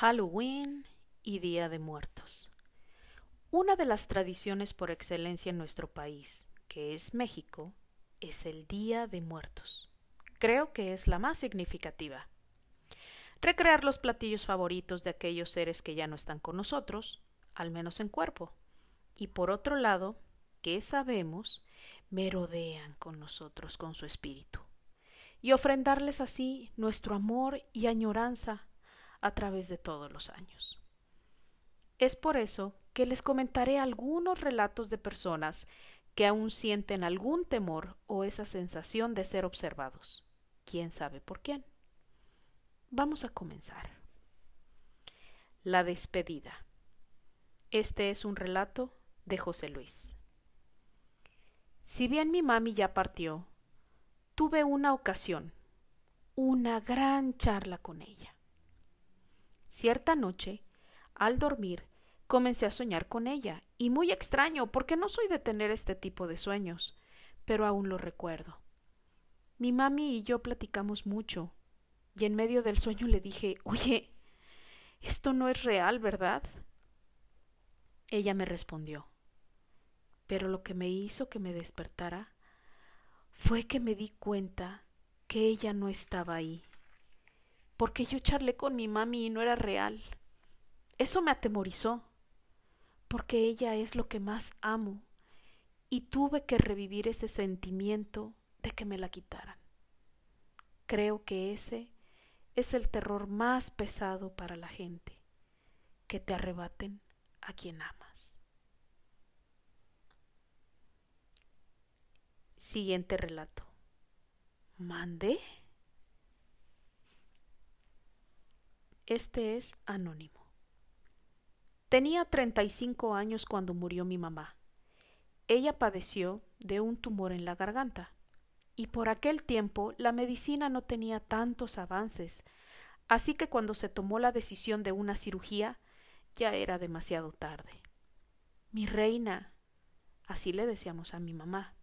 Halloween y Día de Muertos. Una de las tradiciones por excelencia en nuestro país, que es México, es el Día de Muertos. Creo que es la más significativa. Recrear los platillos favoritos de aquellos seres que ya no están con nosotros, al menos en cuerpo. Y por otro lado, que sabemos, merodean con nosotros con su espíritu. Y ofrendarles así nuestro amor y añoranza a través de todos los años. Es por eso que les comentaré algunos relatos de personas que aún sienten algún temor o esa sensación de ser observados. ¿Quién sabe por quién? Vamos a comenzar. La despedida. Este es un relato de José Luis. Si bien mi mami ya partió, tuve una ocasión, una gran charla con ella. Cierta noche, al dormir, comencé a soñar con ella, y muy extraño, porque no soy de tener este tipo de sueños, pero aún lo recuerdo. Mi mami y yo platicamos mucho, y en medio del sueño le dije Oye, esto no es real, ¿verdad? Ella me respondió. Pero lo que me hizo que me despertara fue que me di cuenta que ella no estaba ahí porque yo charlé con mi mami y no era real. Eso me atemorizó, porque ella es lo que más amo, y tuve que revivir ese sentimiento de que me la quitaran. Creo que ese es el terror más pesado para la gente, que te arrebaten a quien amas. Siguiente relato. ¿Mande? Este es anónimo. Tenía 35 años cuando murió mi mamá. Ella padeció de un tumor en la garganta, y por aquel tiempo la medicina no tenía tantos avances, así que cuando se tomó la decisión de una cirugía, ya era demasiado tarde. Mi reina, así le decíamos a mi mamá,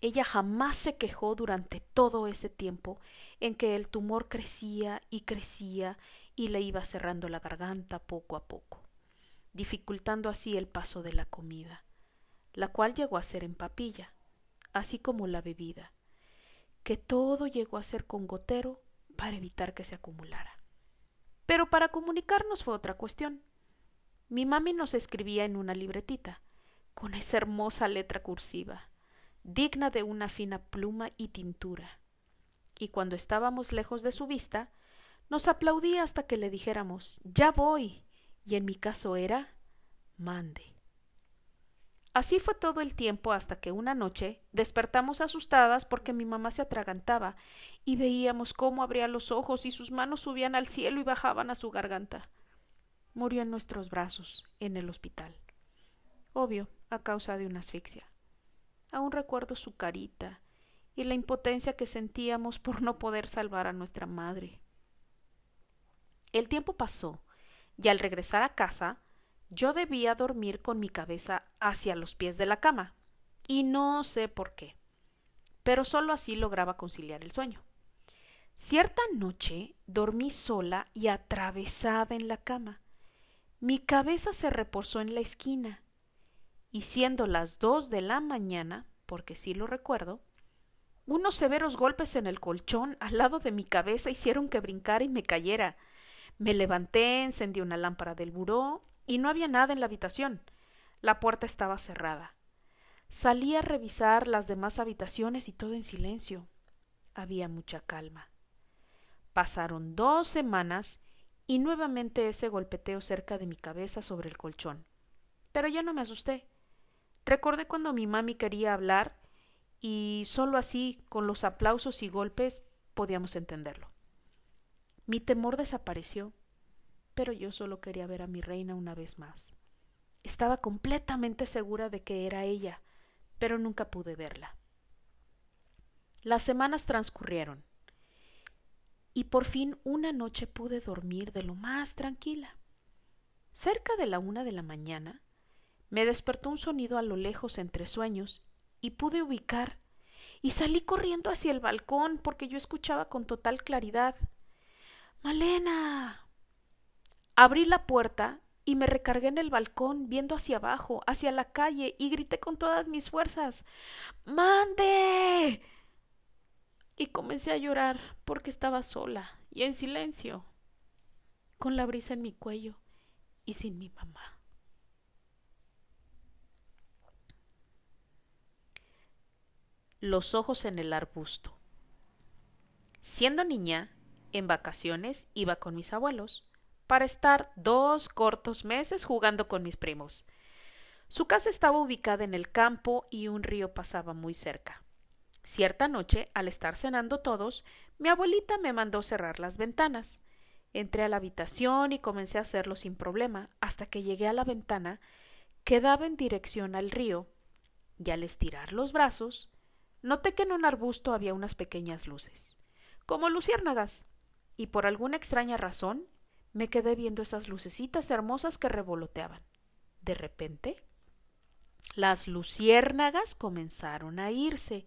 ella jamás se quejó durante todo ese tiempo en que el tumor crecía y crecía y le iba cerrando la garganta poco a poco, dificultando así el paso de la comida, la cual llegó a ser en papilla, así como la bebida, que todo llegó a ser con gotero para evitar que se acumulara. Pero para comunicarnos fue otra cuestión. Mi mami nos escribía en una libretita, con esa hermosa letra cursiva, digna de una fina pluma y tintura. Y cuando estábamos lejos de su vista, nos aplaudía hasta que le dijéramos Ya voy. y en mi caso era Mande. Así fue todo el tiempo hasta que una noche despertamos asustadas porque mi mamá se atragantaba y veíamos cómo abría los ojos y sus manos subían al cielo y bajaban a su garganta. Murió en nuestros brazos, en el hospital. Obvio, a causa de una asfixia. Aún recuerdo su carita y la impotencia que sentíamos por no poder salvar a nuestra madre. El tiempo pasó, y al regresar a casa, yo debía dormir con mi cabeza hacia los pies de la cama, y no sé por qué, pero solo así lograba conciliar el sueño. Cierta noche dormí sola y atravesada en la cama. Mi cabeza se reposó en la esquina y siendo las dos de la mañana, porque sí lo recuerdo, unos severos golpes en el colchón al lado de mi cabeza hicieron que brincara y me cayera. Me levanté, encendí una lámpara del buró y no había nada en la habitación. La puerta estaba cerrada. Salí a revisar las demás habitaciones y todo en silencio. Había mucha calma. Pasaron dos semanas y nuevamente ese golpeteo cerca de mi cabeza sobre el colchón. Pero ya no me asusté. Recordé cuando mi mami quería hablar y solo así, con los aplausos y golpes, podíamos entenderlo. Mi temor desapareció, pero yo solo quería ver a mi reina una vez más. Estaba completamente segura de que era ella, pero nunca pude verla. Las semanas transcurrieron y por fin una noche pude dormir de lo más tranquila. Cerca de la una de la mañana me despertó un sonido a lo lejos entre sueños y pude ubicar y salí corriendo hacia el balcón porque yo escuchaba con total claridad Malena. Abrí la puerta y me recargué en el balcón viendo hacia abajo, hacia la calle, y grité con todas mis fuerzas ¡Mande! Y comencé a llorar porque estaba sola y en silencio, con la brisa en mi cuello y sin mi mamá. Los ojos en el arbusto. Siendo niña, en vacaciones iba con mis abuelos para estar dos cortos meses jugando con mis primos. Su casa estaba ubicada en el campo y un río pasaba muy cerca. Cierta noche, al estar cenando todos, mi abuelita me mandó cerrar las ventanas. Entré a la habitación y comencé a hacerlo sin problema, hasta que llegué a la ventana que daba en dirección al río, y al estirar los brazos, noté que en un arbusto había unas pequeñas luces, como luciérnagas, y por alguna extraña razón me quedé viendo esas lucecitas hermosas que revoloteaban. De repente, las luciérnagas comenzaron a irse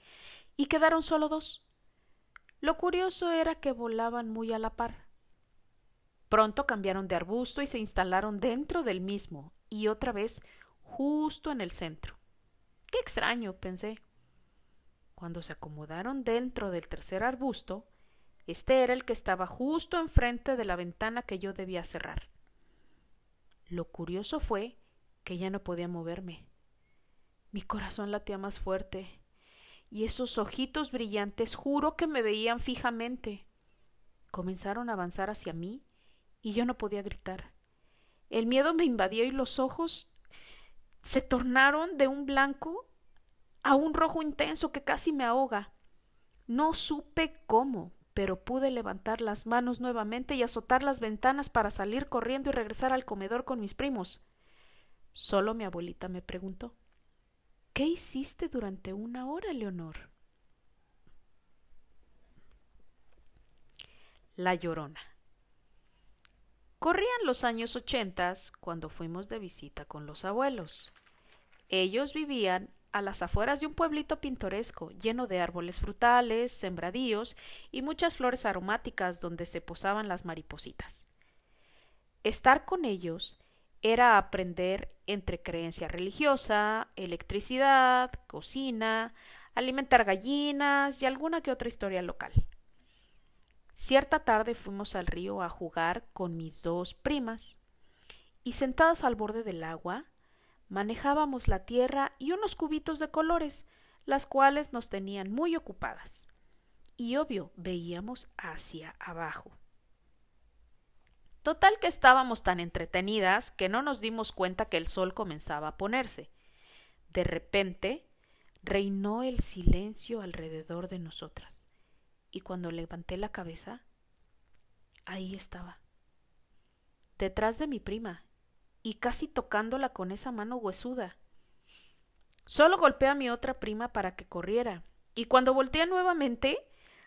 y quedaron solo dos. Lo curioso era que volaban muy a la par. Pronto cambiaron de arbusto y se instalaron dentro del mismo, y otra vez justo en el centro. Qué extraño, pensé. Cuando se acomodaron dentro del tercer arbusto, este era el que estaba justo enfrente de la ventana que yo debía cerrar. Lo curioso fue que ya no podía moverme. Mi corazón latía más fuerte, y esos ojitos brillantes juro que me veían fijamente. Comenzaron a avanzar hacia mí, y yo no podía gritar. El miedo me invadió y los ojos se tornaron de un blanco a un rojo intenso que casi me ahoga. No supe cómo, pero pude levantar las manos nuevamente y azotar las ventanas para salir corriendo y regresar al comedor con mis primos. Solo mi abuelita me preguntó ¿Qué hiciste durante una hora, Leonor? La Llorona. Corrían los años ochentas cuando fuimos de visita con los abuelos. Ellos vivían a las afueras de un pueblito pintoresco, lleno de árboles frutales, sembradíos y muchas flores aromáticas donde se posaban las maripositas. Estar con ellos era aprender entre creencia religiosa, electricidad, cocina, alimentar gallinas y alguna que otra historia local. Cierta tarde fuimos al río a jugar con mis dos primas, y sentados al borde del agua, manejábamos la tierra y unos cubitos de colores, las cuales nos tenían muy ocupadas. Y obvio, veíamos hacia abajo. Total que estábamos tan entretenidas que no nos dimos cuenta que el sol comenzaba a ponerse. De repente reinó el silencio alrededor de nosotras, y cuando levanté la cabeza, ahí estaba, detrás de mi prima, y casi tocándola con esa mano huesuda. Solo golpeé a mi otra prima para que corriera, y cuando volteé nuevamente,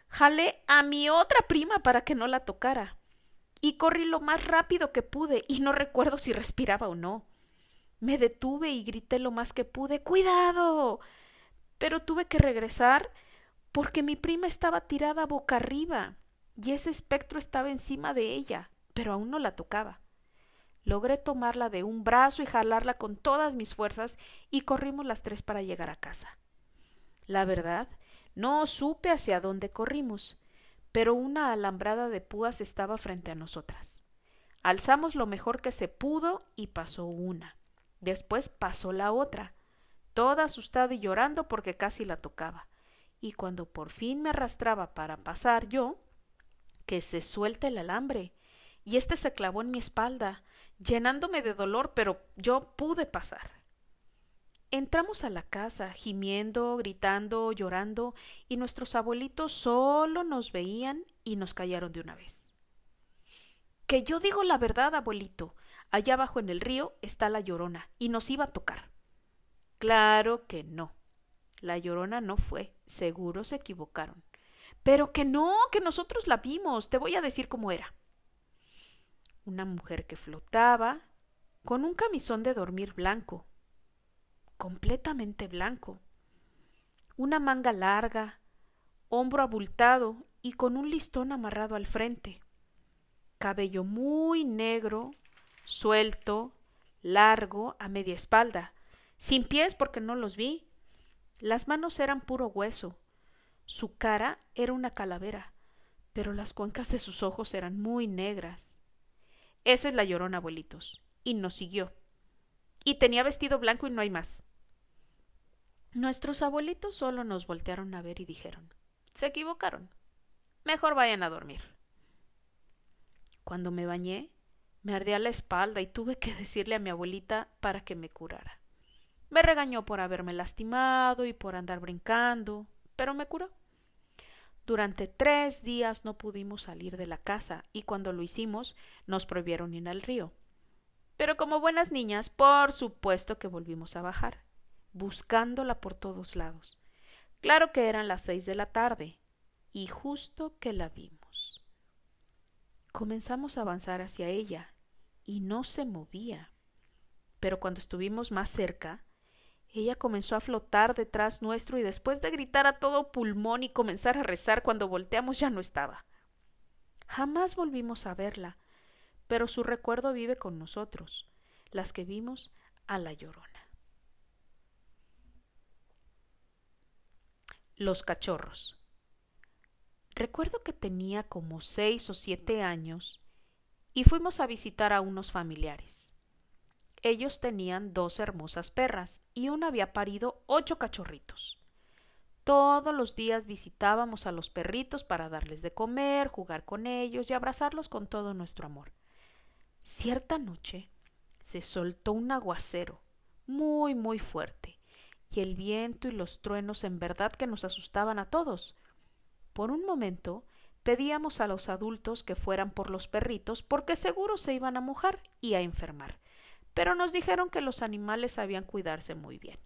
jalé a mi otra prima para que no la tocara. Y corrí lo más rápido que pude, y no recuerdo si respiraba o no. Me detuve y grité lo más que pude ¡Cuidado! Pero tuve que regresar porque mi prima estaba tirada boca arriba, y ese espectro estaba encima de ella, pero aún no la tocaba. Logré tomarla de un brazo y jalarla con todas mis fuerzas y corrimos las tres para llegar a casa. La verdad, no supe hacia dónde corrimos, pero una alambrada de púas estaba frente a nosotras. Alzamos lo mejor que se pudo y pasó una. Después pasó la otra, toda asustada y llorando porque casi la tocaba. Y cuando por fin me arrastraba para pasar yo, que se suelte el alambre, y éste se clavó en mi espalda, llenándome de dolor, pero yo pude pasar. Entramos a la casa, gimiendo, gritando, llorando, y nuestros abuelitos solo nos veían y nos callaron de una vez. Que yo digo la verdad, abuelito. Allá abajo en el río está la llorona, y nos iba a tocar. Claro que no. La llorona no fue, seguro se equivocaron. Pero que no, que nosotros la vimos. Te voy a decir cómo era una mujer que flotaba con un camisón de dormir blanco, completamente blanco, una manga larga, hombro abultado y con un listón amarrado al frente, cabello muy negro, suelto, largo, a media espalda, sin pies porque no los vi. Las manos eran puro hueso. Su cara era una calavera, pero las cuencas de sus ojos eran muy negras. Esa es la llorona, abuelitos. Y nos siguió. Y tenía vestido blanco y no hay más. Nuestros abuelitos solo nos voltearon a ver y dijeron Se equivocaron. Mejor vayan a dormir. Cuando me bañé, me ardía la espalda y tuve que decirle a mi abuelita para que me curara. Me regañó por haberme lastimado y por andar brincando, pero me curó. Durante tres días no pudimos salir de la casa y cuando lo hicimos nos prohibieron ir al río. Pero como buenas niñas, por supuesto que volvimos a bajar, buscándola por todos lados. Claro que eran las seis de la tarde y justo que la vimos. Comenzamos a avanzar hacia ella y no se movía. Pero cuando estuvimos más cerca, ella comenzó a flotar detrás nuestro y después de gritar a todo pulmón y comenzar a rezar cuando volteamos ya no estaba. Jamás volvimos a verla, pero su recuerdo vive con nosotros, las que vimos a la llorona. Los cachorros. Recuerdo que tenía como seis o siete años y fuimos a visitar a unos familiares. Ellos tenían dos hermosas perras y una había parido ocho cachorritos. Todos los días visitábamos a los perritos para darles de comer, jugar con ellos y abrazarlos con todo nuestro amor. Cierta noche se soltó un aguacero muy muy fuerte y el viento y los truenos en verdad que nos asustaban a todos. Por un momento pedíamos a los adultos que fueran por los perritos porque seguro se iban a mojar y a enfermar pero nos dijeron que los animales sabían cuidarse muy bien.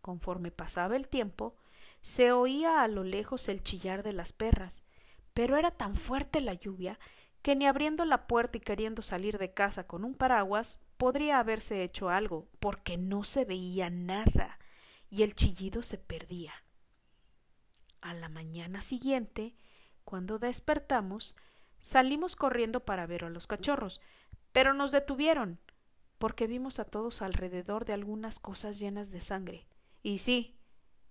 Conforme pasaba el tiempo, se oía a lo lejos el chillar de las perras, pero era tan fuerte la lluvia que ni abriendo la puerta y queriendo salir de casa con un paraguas podría haberse hecho algo, porque no se veía nada y el chillido se perdía. A la mañana siguiente, cuando despertamos, salimos corriendo para ver a los cachorros, pero nos detuvieron porque vimos a todos alrededor de algunas cosas llenas de sangre. Y sí,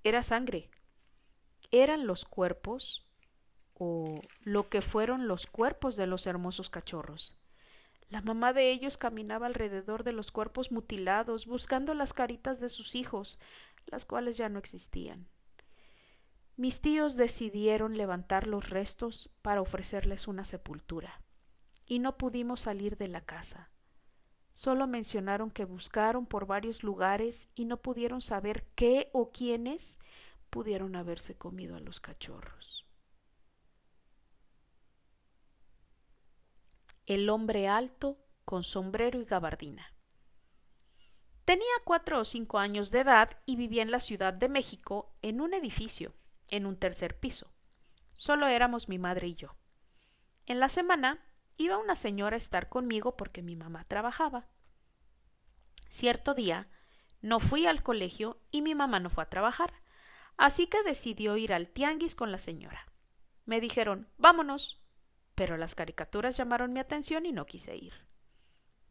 era sangre. Eran los cuerpos o lo que fueron los cuerpos de los hermosos cachorros. La mamá de ellos caminaba alrededor de los cuerpos mutilados, buscando las caritas de sus hijos, las cuales ya no existían. Mis tíos decidieron levantar los restos para ofrecerles una sepultura, y no pudimos salir de la casa. Solo mencionaron que buscaron por varios lugares y no pudieron saber qué o quiénes pudieron haberse comido a los cachorros. El hombre alto con sombrero y gabardina. Tenía cuatro o cinco años de edad y vivía en la Ciudad de México en un edificio, en un tercer piso. Solo éramos mi madre y yo. En la semana iba una señora a estar conmigo porque mi mamá trabajaba. Cierto día no fui al colegio y mi mamá no fue a trabajar, así que decidió ir al tianguis con la señora. Me dijeron vámonos, pero las caricaturas llamaron mi atención y no quise ir.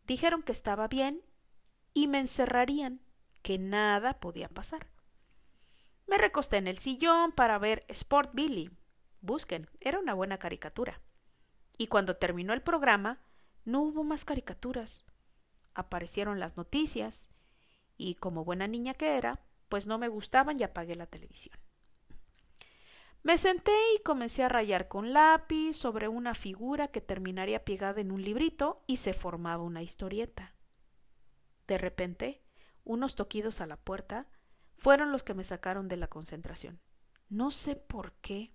Dijeron que estaba bien y me encerrarían, que nada podía pasar. Me recosté en el sillón para ver Sport Billy. Busquen, era una buena caricatura y cuando terminó el programa no hubo más caricaturas. Aparecieron las noticias y como buena niña que era, pues no me gustaban y apagué la televisión. Me senté y comencé a rayar con lápiz sobre una figura que terminaría pegada en un librito y se formaba una historieta. De repente, unos toquidos a la puerta fueron los que me sacaron de la concentración. No sé por qué,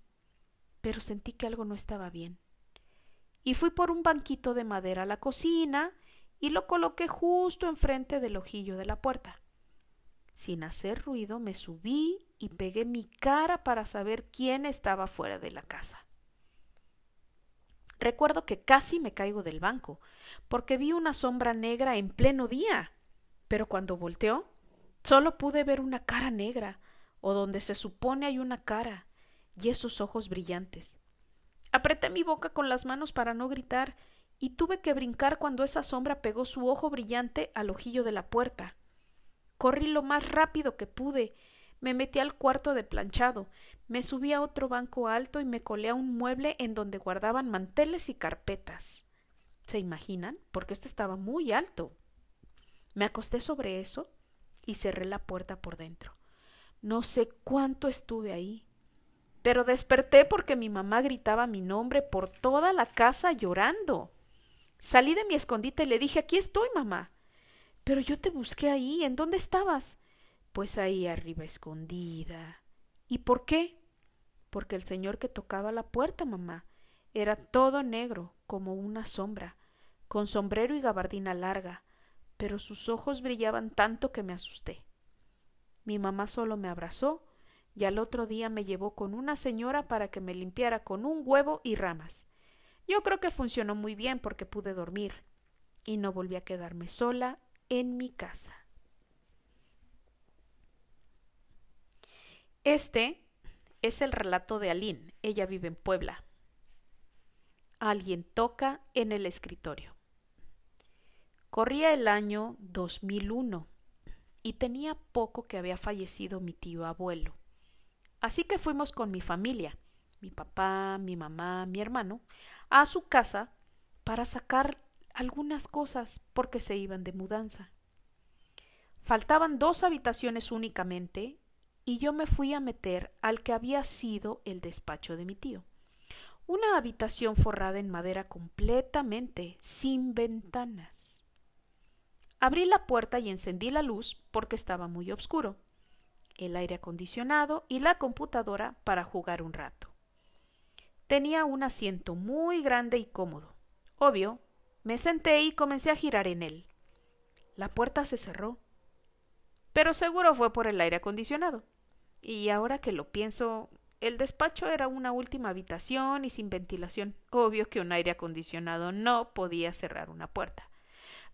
pero sentí que algo no estaba bien y fui por un banquito de madera a la cocina y lo coloqué justo enfrente del ojillo de la puerta. Sin hacer ruido me subí y pegué mi cara para saber quién estaba fuera de la casa. Recuerdo que casi me caigo del banco, porque vi una sombra negra en pleno día. Pero cuando volteó, solo pude ver una cara negra, o donde se supone hay una cara, y esos ojos brillantes. Apreté mi boca con las manos para no gritar y tuve que brincar cuando esa sombra pegó su ojo brillante al ojillo de la puerta. Corrí lo más rápido que pude, me metí al cuarto de planchado, me subí a otro banco alto y me colé a un mueble en donde guardaban manteles y carpetas. ¿Se imaginan? Porque esto estaba muy alto. Me acosté sobre eso y cerré la puerta por dentro. No sé cuánto estuve ahí, pero desperté porque mi mamá gritaba mi nombre por toda la casa llorando. Salí de mi escondite y le dije Aquí estoy, mamá. Pero yo te busqué ahí. ¿En dónde estabas? Pues ahí arriba escondida. ¿Y por qué? Porque el señor que tocaba la puerta, mamá, era todo negro, como una sombra, con sombrero y gabardina larga, pero sus ojos brillaban tanto que me asusté. Mi mamá solo me abrazó y al otro día me llevó con una señora para que me limpiara con un huevo y ramas. Yo creo que funcionó muy bien porque pude dormir y no volví a quedarme sola en mi casa. Este es el relato de Aline. Ella vive en Puebla. Alguien toca en el escritorio. Corría el año 2001 y tenía poco que había fallecido mi tío abuelo. Así que fuimos con mi familia mi papá, mi mamá, mi hermano, a su casa para sacar algunas cosas porque se iban de mudanza. Faltaban dos habitaciones únicamente y yo me fui a meter al que había sido el despacho de mi tío. Una habitación forrada en madera completamente, sin ventanas. Abrí la puerta y encendí la luz porque estaba muy oscuro, el aire acondicionado y la computadora para jugar un rato. Tenía un asiento muy grande y cómodo. Obvio, me senté y comencé a girar en él. La puerta se cerró. Pero seguro fue por el aire acondicionado. Y ahora que lo pienso, el despacho era una última habitación y sin ventilación. Obvio que un aire acondicionado no podía cerrar una puerta.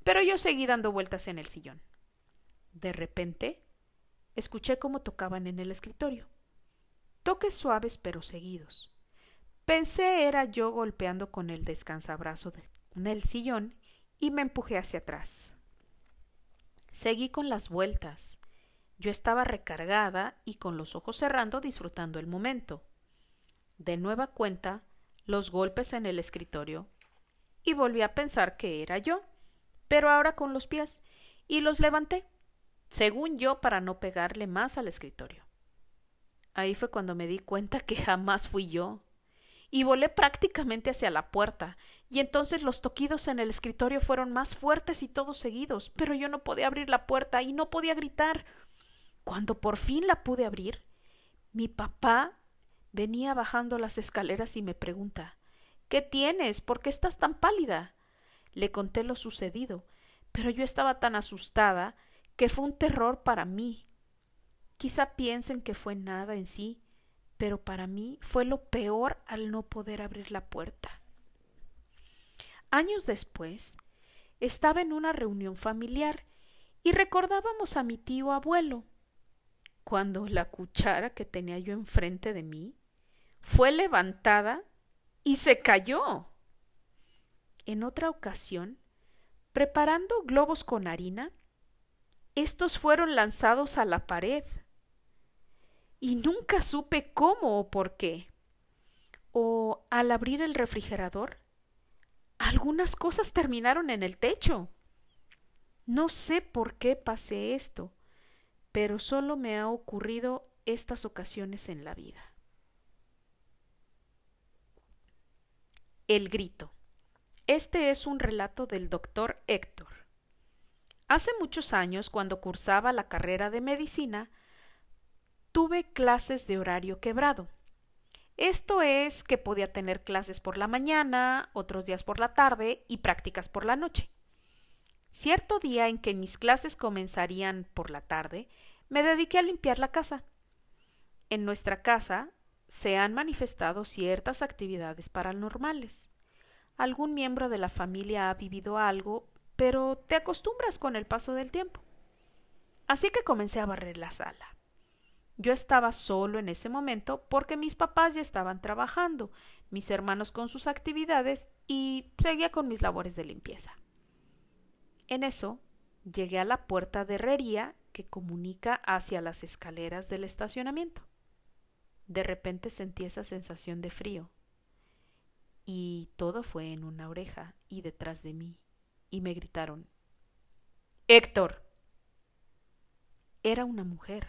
Pero yo seguí dando vueltas en el sillón. De repente, escuché cómo tocaban en el escritorio. Toques suaves pero seguidos. Pensé era yo golpeando con el descansabrazo del sillón y me empujé hacia atrás. Seguí con las vueltas. Yo estaba recargada y con los ojos cerrando disfrutando el momento. De nueva cuenta, los golpes en el escritorio y volví a pensar que era yo, pero ahora con los pies, y los levanté, según yo, para no pegarle más al escritorio. Ahí fue cuando me di cuenta que jamás fui yo, y volé prácticamente hacia la puerta, y entonces los toquidos en el escritorio fueron más fuertes y todos seguidos, pero yo no podía abrir la puerta y no podía gritar. Cuando por fin la pude abrir, mi papá venía bajando las escaleras y me pregunta ¿Qué tienes? ¿Por qué estás tan pálida? Le conté lo sucedido, pero yo estaba tan asustada que fue un terror para mí. Quizá piensen que fue nada en sí, pero para mí fue lo peor al no poder abrir la puerta. Años después, estaba en una reunión familiar y recordábamos a mi tío abuelo, cuando la cuchara que tenía yo enfrente de mí fue levantada y se cayó. En otra ocasión, preparando globos con harina, estos fueron lanzados a la pared y nunca supe cómo o por qué. O al abrir el refrigerador, algunas cosas terminaron en el techo. No sé por qué pasé esto, pero solo me ha ocurrido estas ocasiones en la vida. El grito. Este es un relato del doctor Héctor. Hace muchos años, cuando cursaba la carrera de medicina, tuve clases de horario quebrado. Esto es que podía tener clases por la mañana, otros días por la tarde y prácticas por la noche. Cierto día en que mis clases comenzarían por la tarde, me dediqué a limpiar la casa. En nuestra casa se han manifestado ciertas actividades paranormales. Algún miembro de la familia ha vivido algo, pero te acostumbras con el paso del tiempo. Así que comencé a barrer la sala. Yo estaba solo en ese momento porque mis papás ya estaban trabajando. mis hermanos con sus actividades y seguía con mis labores de limpieza. En eso llegué a la puerta de herrería que comunica hacia las escaleras del estacionamiento. De repente sentí esa sensación de frío. Y todo fue en una oreja y detrás de mí. Y me gritaron Héctor. Era una mujer.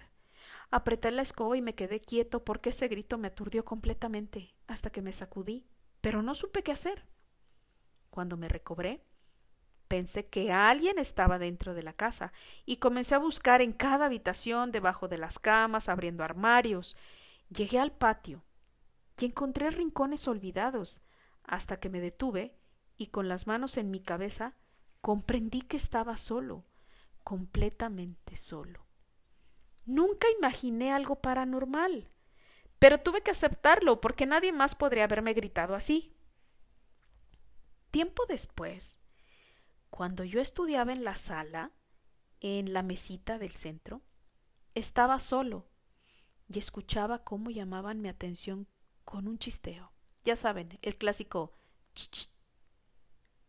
Apreté la escoba y me quedé quieto porque ese grito me aturdió completamente hasta que me sacudí, pero no supe qué hacer. Cuando me recobré, pensé que alguien estaba dentro de la casa y comencé a buscar en cada habitación, debajo de las camas, abriendo armarios. Llegué al patio y encontré rincones olvidados, hasta que me detuve y con las manos en mi cabeza comprendí que estaba solo, completamente solo. Nunca imaginé algo paranormal, pero tuve que aceptarlo porque nadie más podría haberme gritado así. Tiempo después, cuando yo estudiaba en la sala, en la mesita del centro, estaba solo y escuchaba cómo llamaban mi atención con un chisteo. Ya saben, el clásico ch,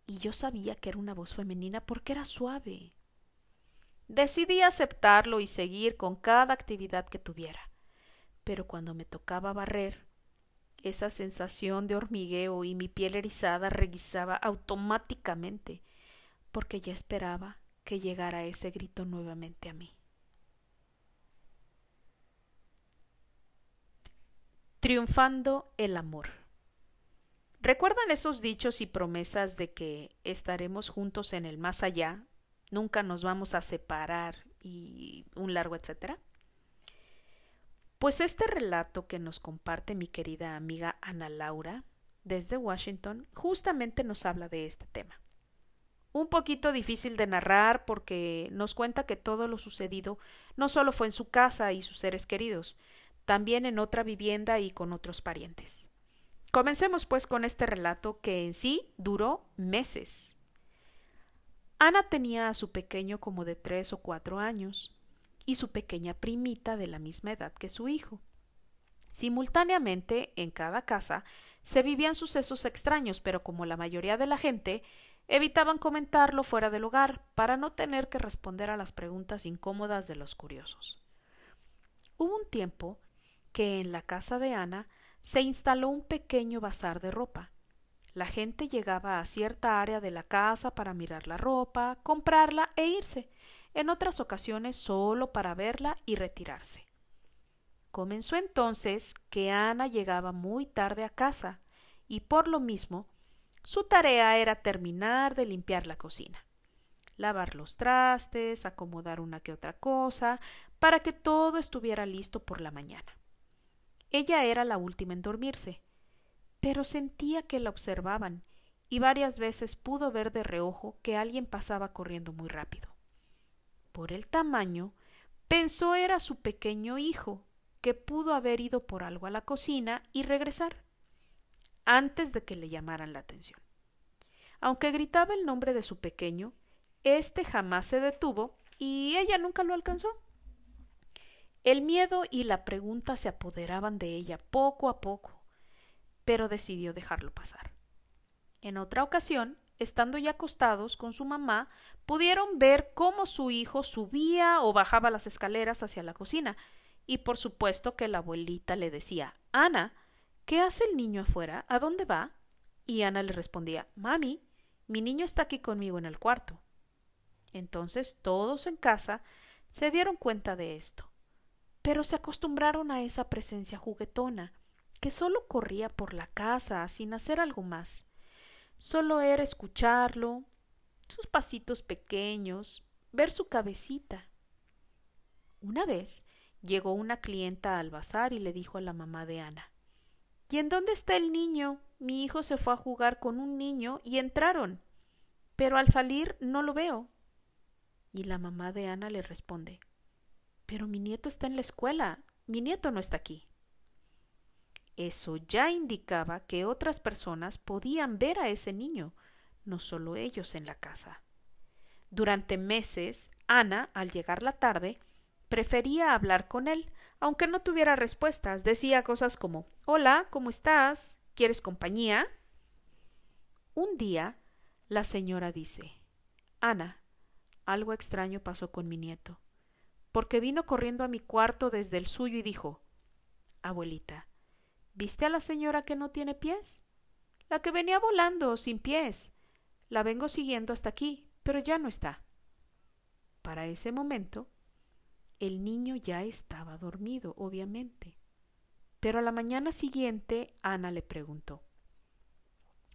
y yo sabía que era una voz femenina porque era suave. Decidí aceptarlo y seguir con cada actividad que tuviera. Pero cuando me tocaba barrer, esa sensación de hormigueo y mi piel erizada reguisaba automáticamente, porque ya esperaba que llegara ese grito nuevamente a mí. Triunfando el amor. ¿Recuerdan esos dichos y promesas de que estaremos juntos en el más allá? Nunca nos vamos a separar y un largo etcétera. Pues este relato que nos comparte mi querida amiga Ana Laura desde Washington justamente nos habla de este tema. Un poquito difícil de narrar porque nos cuenta que todo lo sucedido no solo fue en su casa y sus seres queridos, también en otra vivienda y con otros parientes. Comencemos pues con este relato que en sí duró meses. Ana tenía a su pequeño como de tres o cuatro años y su pequeña primita de la misma edad que su hijo. Simultáneamente, en cada casa se vivían sucesos extraños, pero como la mayoría de la gente evitaban comentarlo fuera del hogar para no tener que responder a las preguntas incómodas de los curiosos. Hubo un tiempo que en la casa de Ana se instaló un pequeño bazar de ropa. La gente llegaba a cierta área de la casa para mirar la ropa, comprarla e irse, en otras ocasiones solo para verla y retirarse. Comenzó entonces que Ana llegaba muy tarde a casa, y por lo mismo su tarea era terminar de limpiar la cocina, lavar los trastes, acomodar una que otra cosa, para que todo estuviera listo por la mañana. Ella era la última en dormirse, pero sentía que la observaban y varias veces pudo ver de reojo que alguien pasaba corriendo muy rápido. Por el tamaño, pensó era su pequeño hijo, que pudo haber ido por algo a la cocina y regresar, antes de que le llamaran la atención. Aunque gritaba el nombre de su pequeño, éste jamás se detuvo y ella nunca lo alcanzó. El miedo y la pregunta se apoderaban de ella poco a poco, pero decidió dejarlo pasar. En otra ocasión, estando ya acostados con su mamá, pudieron ver cómo su hijo subía o bajaba las escaleras hacia la cocina, y por supuesto que la abuelita le decía Ana, ¿qué hace el niño afuera? ¿A dónde va? Y Ana le respondía Mami, mi niño está aquí conmigo en el cuarto. Entonces todos en casa se dieron cuenta de esto pero se acostumbraron a esa presencia juguetona, que solo corría por la casa sin hacer algo más. Solo era escucharlo, sus pasitos pequeños, ver su cabecita. Una vez llegó una clienta al bazar y le dijo a la mamá de Ana ¿Y en dónde está el niño? Mi hijo se fue a jugar con un niño y entraron. Pero al salir no lo veo. Y la mamá de Ana le responde pero mi nieto está en la escuela. Mi nieto no está aquí. Eso ya indicaba que otras personas podían ver a ese niño, no solo ellos en la casa. Durante meses, Ana, al llegar la tarde, prefería hablar con él, aunque no tuviera respuestas. Decía cosas como Hola, ¿cómo estás? ¿Quieres compañía? Un día, la señora dice, Ana, algo extraño pasó con mi nieto, porque vino corriendo a mi cuarto desde el suyo y dijo, Abuelita, ¿viste a la señora que no tiene pies? La que venía volando sin pies. La vengo siguiendo hasta aquí, pero ya no está. Para ese momento, el niño ya estaba dormido, obviamente. Pero a la mañana siguiente, Ana le preguntó,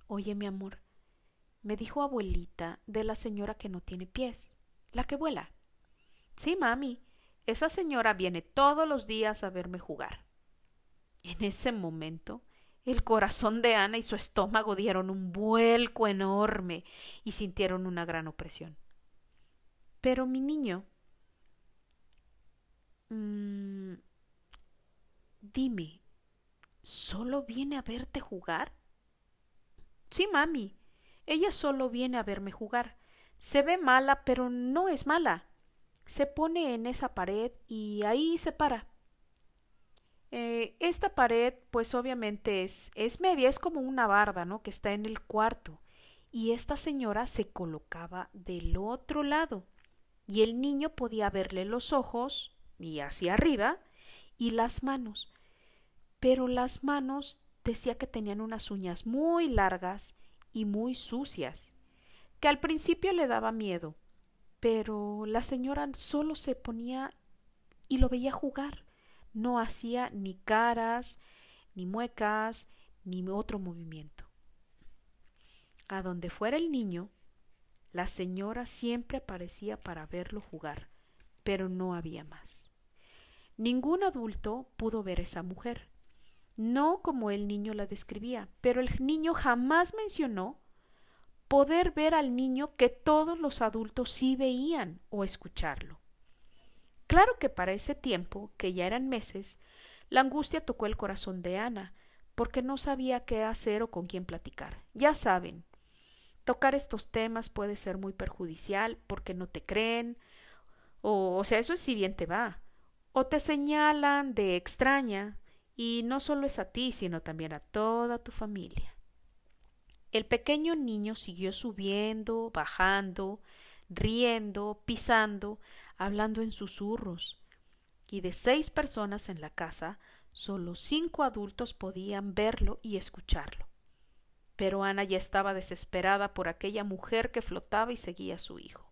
Oye, mi amor, me dijo abuelita de la señora que no tiene pies, la que vuela. Sí, mami, esa señora viene todos los días a verme jugar. En ese momento, el corazón de Ana y su estómago dieron un vuelco enorme y sintieron una gran opresión. Pero mi niño, mmm, dime, ¿solo viene a verte jugar? Sí, mami, ella solo viene a verme jugar. Se ve mala, pero no es mala. Se pone en esa pared y ahí se para. Eh, esta pared, pues obviamente es, es media, es como una barda, ¿no? Que está en el cuarto. Y esta señora se colocaba del otro lado. Y el niño podía verle los ojos y hacia arriba y las manos. Pero las manos decía que tenían unas uñas muy largas y muy sucias, que al principio le daba miedo, pero la señora solo se ponía y lo veía jugar no hacía ni caras, ni muecas, ni otro movimiento. A donde fuera el niño, la señora siempre aparecía para verlo jugar, pero no había más. Ningún adulto pudo ver a esa mujer, no como el niño la describía, pero el niño jamás mencionó poder ver al niño que todos los adultos sí veían o escucharlo. Claro que para ese tiempo, que ya eran meses, la angustia tocó el corazón de Ana, porque no sabía qué hacer o con quién platicar. Ya saben, tocar estos temas puede ser muy perjudicial porque no te creen, o, o sea, eso es si bien te va, o te señalan de extraña, y no solo es a ti, sino también a toda tu familia. El pequeño niño siguió subiendo, bajando, riendo, pisando, hablando en susurros, y de seis personas en la casa, solo cinco adultos podían verlo y escucharlo. Pero Ana ya estaba desesperada por aquella mujer que flotaba y seguía a su hijo.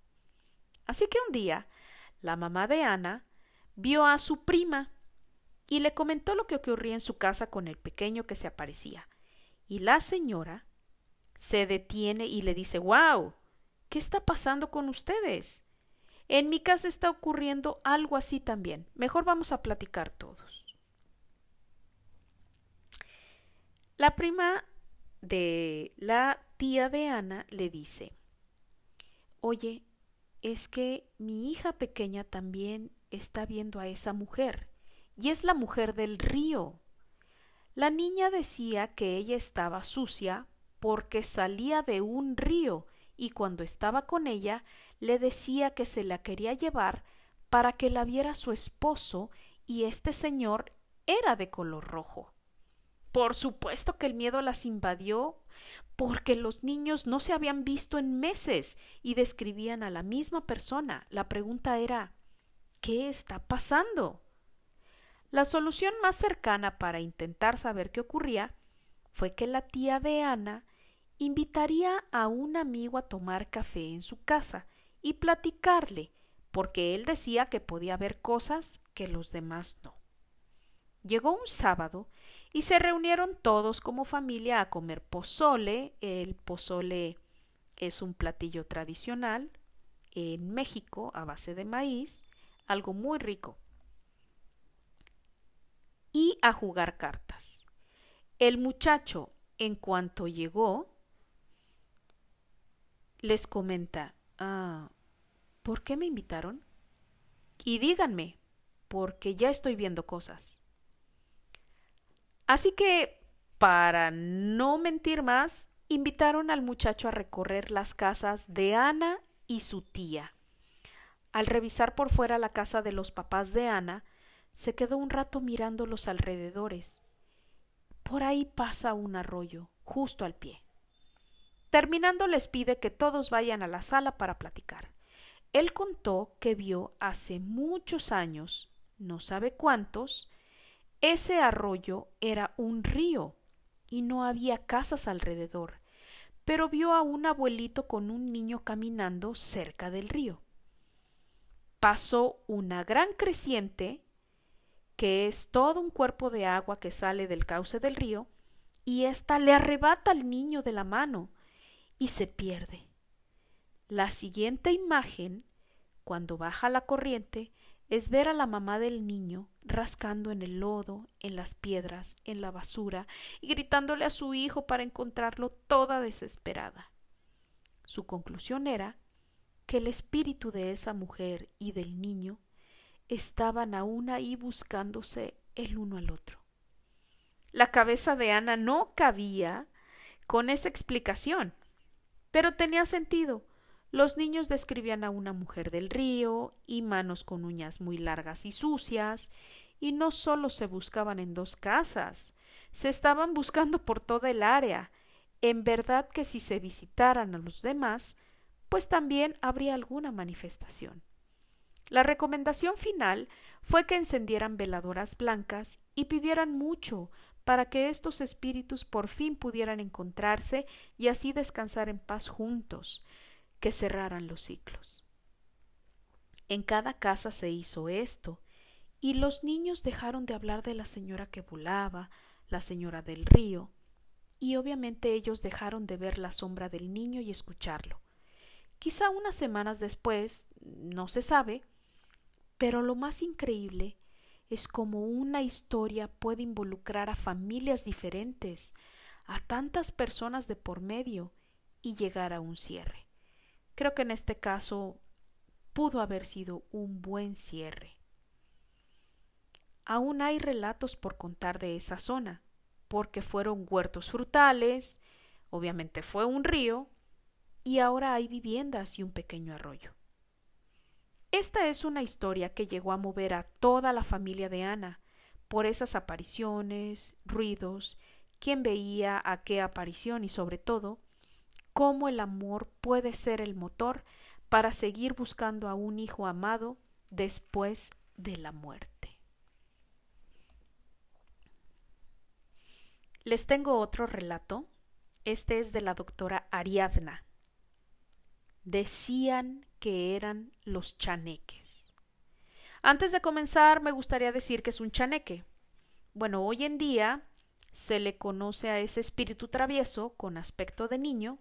Así que un día, la mamá de Ana vio a su prima y le comentó lo que ocurría en su casa con el pequeño que se aparecía. Y la señora se detiene y le dice ¡Wow! ¿Qué está pasando con ustedes? En mi casa está ocurriendo algo así también. Mejor vamos a platicar todos. La prima de la tía de Ana le dice, Oye, es que mi hija pequeña también está viendo a esa mujer, y es la mujer del río. La niña decía que ella estaba sucia porque salía de un río y cuando estaba con ella le decía que se la quería llevar para que la viera su esposo y este señor era de color rojo. Por supuesto que el miedo las invadió, porque los niños no se habían visto en meses y describían a la misma persona. La pregunta era ¿qué está pasando? La solución más cercana para intentar saber qué ocurría fue que la tía de Ana invitaría a un amigo a tomar café en su casa y platicarle, porque él decía que podía ver cosas que los demás no. Llegó un sábado y se reunieron todos como familia a comer pozole. El pozole es un platillo tradicional en México a base de maíz, algo muy rico. Y a jugar cartas. El muchacho, en cuanto llegó, les comenta, ah, ¿por qué me invitaron? Y díganme, porque ya estoy viendo cosas. Así que, para no mentir más, invitaron al muchacho a recorrer las casas de Ana y su tía. Al revisar por fuera la casa de los papás de Ana, se quedó un rato mirando los alrededores, Por ahí pasa un arroyo, justo al pie. Terminando les pide que todos vayan a la sala para platicar. Él contó que vio hace muchos años, no sabe cuántos, ese arroyo era un río y no había casas alrededor, pero vio a un abuelito con un niño caminando cerca del río. Pasó una gran creciente, que es todo un cuerpo de agua que sale del cauce del río, y ésta le arrebata al niño de la mano, y se pierde. La siguiente imagen, cuando baja la corriente, es ver a la mamá del niño rascando en el lodo, en las piedras, en la basura, y gritándole a su hijo para encontrarlo toda desesperada. Su conclusión era que el espíritu de esa mujer y del niño estaban aún ahí buscándose el uno al otro. La cabeza de Ana no cabía con esa explicación. Pero tenía sentido. Los niños describían a una mujer del río y manos con uñas muy largas y sucias, y no solo se buscaban en dos casas, se estaban buscando por toda el área. En verdad que si se visitaran a los demás, pues también habría alguna manifestación. La recomendación final fue que encendieran veladoras blancas y pidieran mucho para que estos espíritus por fin pudieran encontrarse y así descansar en paz juntos, que cerraran los ciclos. En cada casa se hizo esto, y los niños dejaron de hablar de la señora que volaba, la señora del río, y obviamente ellos dejaron de ver la sombra del niño y escucharlo. Quizá unas semanas después, no se sabe, pero lo más increíble es como una historia puede involucrar a familias diferentes, a tantas personas de por medio y llegar a un cierre. Creo que en este caso pudo haber sido un buen cierre. Aún hay relatos por contar de esa zona, porque fueron huertos frutales, obviamente fue un río, y ahora hay viviendas y un pequeño arroyo. Esta es una historia que llegó a mover a toda la familia de Ana por esas apariciones, ruidos, quién veía a qué aparición y sobre todo, cómo el amor puede ser el motor para seguir buscando a un hijo amado después de la muerte. Les tengo otro relato. Este es de la doctora Ariadna. Decían que eran los chaneques. Antes de comenzar, me gustaría decir que es un chaneque. Bueno, hoy en día se le conoce a ese espíritu travieso con aspecto de niño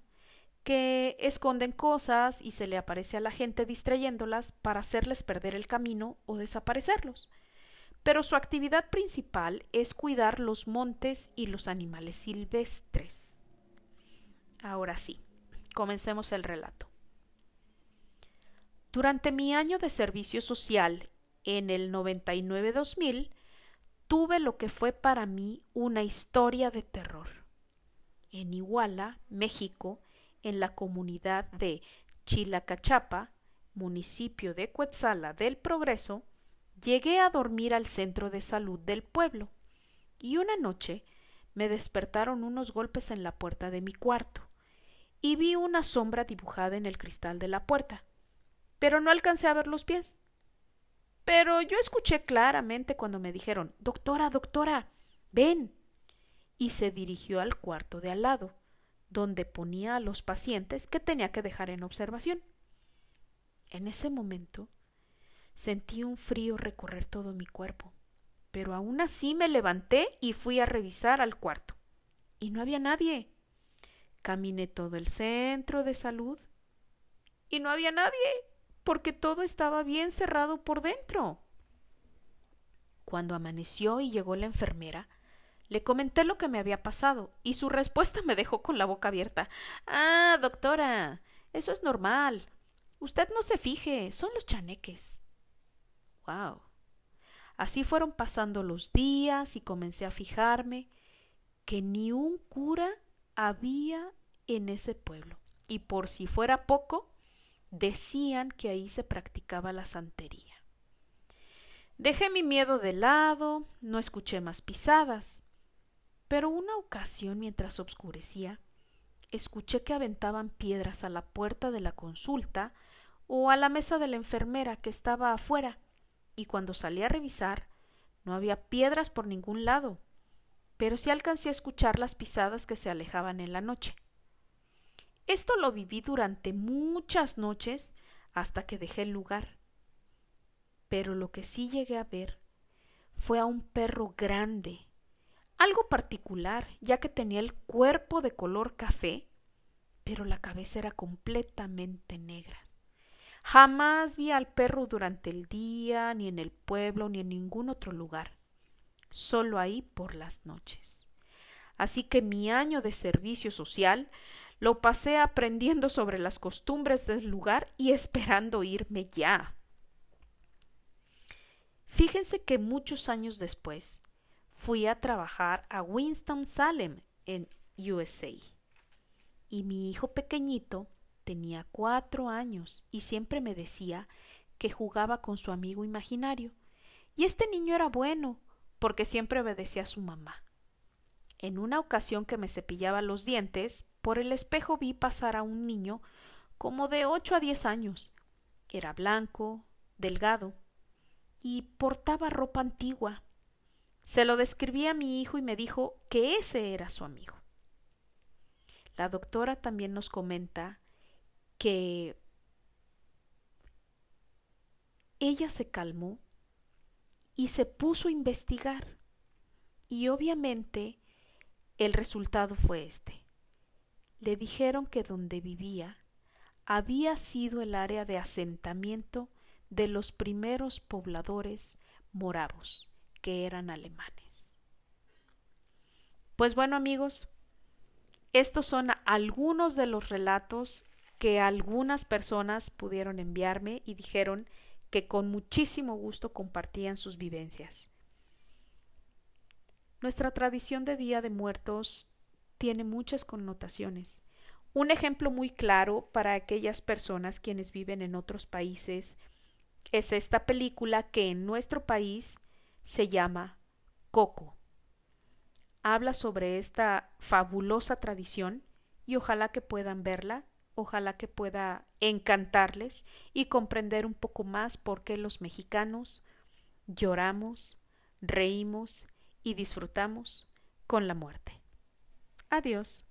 que esconden cosas y se le aparece a la gente distrayéndolas para hacerles perder el camino o desaparecerlos. Pero su actividad principal es cuidar los montes y los animales silvestres. Ahora sí, comencemos el relato. Durante mi año de servicio social en el 99-2000, tuve lo que fue para mí una historia de terror. En Iguala, México, en la comunidad de Chilacachapa, municipio de Cuetzala del Progreso, llegué a dormir al centro de salud del pueblo y una noche me despertaron unos golpes en la puerta de mi cuarto y vi una sombra dibujada en el cristal de la puerta pero no alcancé a ver los pies. Pero yo escuché claramente cuando me dijeron Doctora, doctora, ven. y se dirigió al cuarto de al lado, donde ponía a los pacientes que tenía que dejar en observación. En ese momento sentí un frío recorrer todo mi cuerpo, pero aún así me levanté y fui a revisar al cuarto. Y no había nadie. Caminé todo el centro de salud y no había nadie porque todo estaba bien cerrado por dentro. Cuando amaneció y llegó la enfermera, le comenté lo que me había pasado y su respuesta me dejó con la boca abierta. Ah, doctora, eso es normal. Usted no se fije, son los chaneques. Wow. Así fueron pasando los días y comencé a fijarme que ni un cura había en ese pueblo. Y por si fuera poco, decían que ahí se practicaba la santería. Dejé mi miedo de lado, no escuché más pisadas. Pero una ocasión mientras obscurecía, escuché que aventaban piedras a la puerta de la consulta o a la mesa de la enfermera que estaba afuera, y cuando salí a revisar no había piedras por ningún lado, pero sí alcancé a escuchar las pisadas que se alejaban en la noche. Esto lo viví durante muchas noches hasta que dejé el lugar. Pero lo que sí llegué a ver fue a un perro grande, algo particular, ya que tenía el cuerpo de color café, pero la cabeza era completamente negra. Jamás vi al perro durante el día, ni en el pueblo, ni en ningún otro lugar, solo ahí por las noches. Así que mi año de servicio social lo pasé aprendiendo sobre las costumbres del lugar y esperando irme ya. Fíjense que muchos años después fui a trabajar a Winston-Salem en USA. Y mi hijo pequeñito tenía cuatro años y siempre me decía que jugaba con su amigo imaginario. Y este niño era bueno, porque siempre obedecía a su mamá. En una ocasión que me cepillaba los dientes, por el espejo vi pasar a un niño como de ocho a diez años. Era blanco, delgado, y portaba ropa antigua. Se lo describí a mi hijo y me dijo que ese era su amigo. La doctora también nos comenta que ella se calmó y se puso a investigar. Y obviamente el resultado fue este. Le dijeron que donde vivía había sido el área de asentamiento de los primeros pobladores moravos, que eran alemanes. Pues bueno amigos, estos son algunos de los relatos que algunas personas pudieron enviarme y dijeron que con muchísimo gusto compartían sus vivencias. Nuestra tradición de Día de Muertos tiene muchas connotaciones. Un ejemplo muy claro para aquellas personas quienes viven en otros países es esta película que en nuestro país se llama Coco. Habla sobre esta fabulosa tradición y ojalá que puedan verla ojalá que pueda encantarles y comprender un poco más por qué los mexicanos lloramos, reímos y disfrutamos con la muerte. Adiós.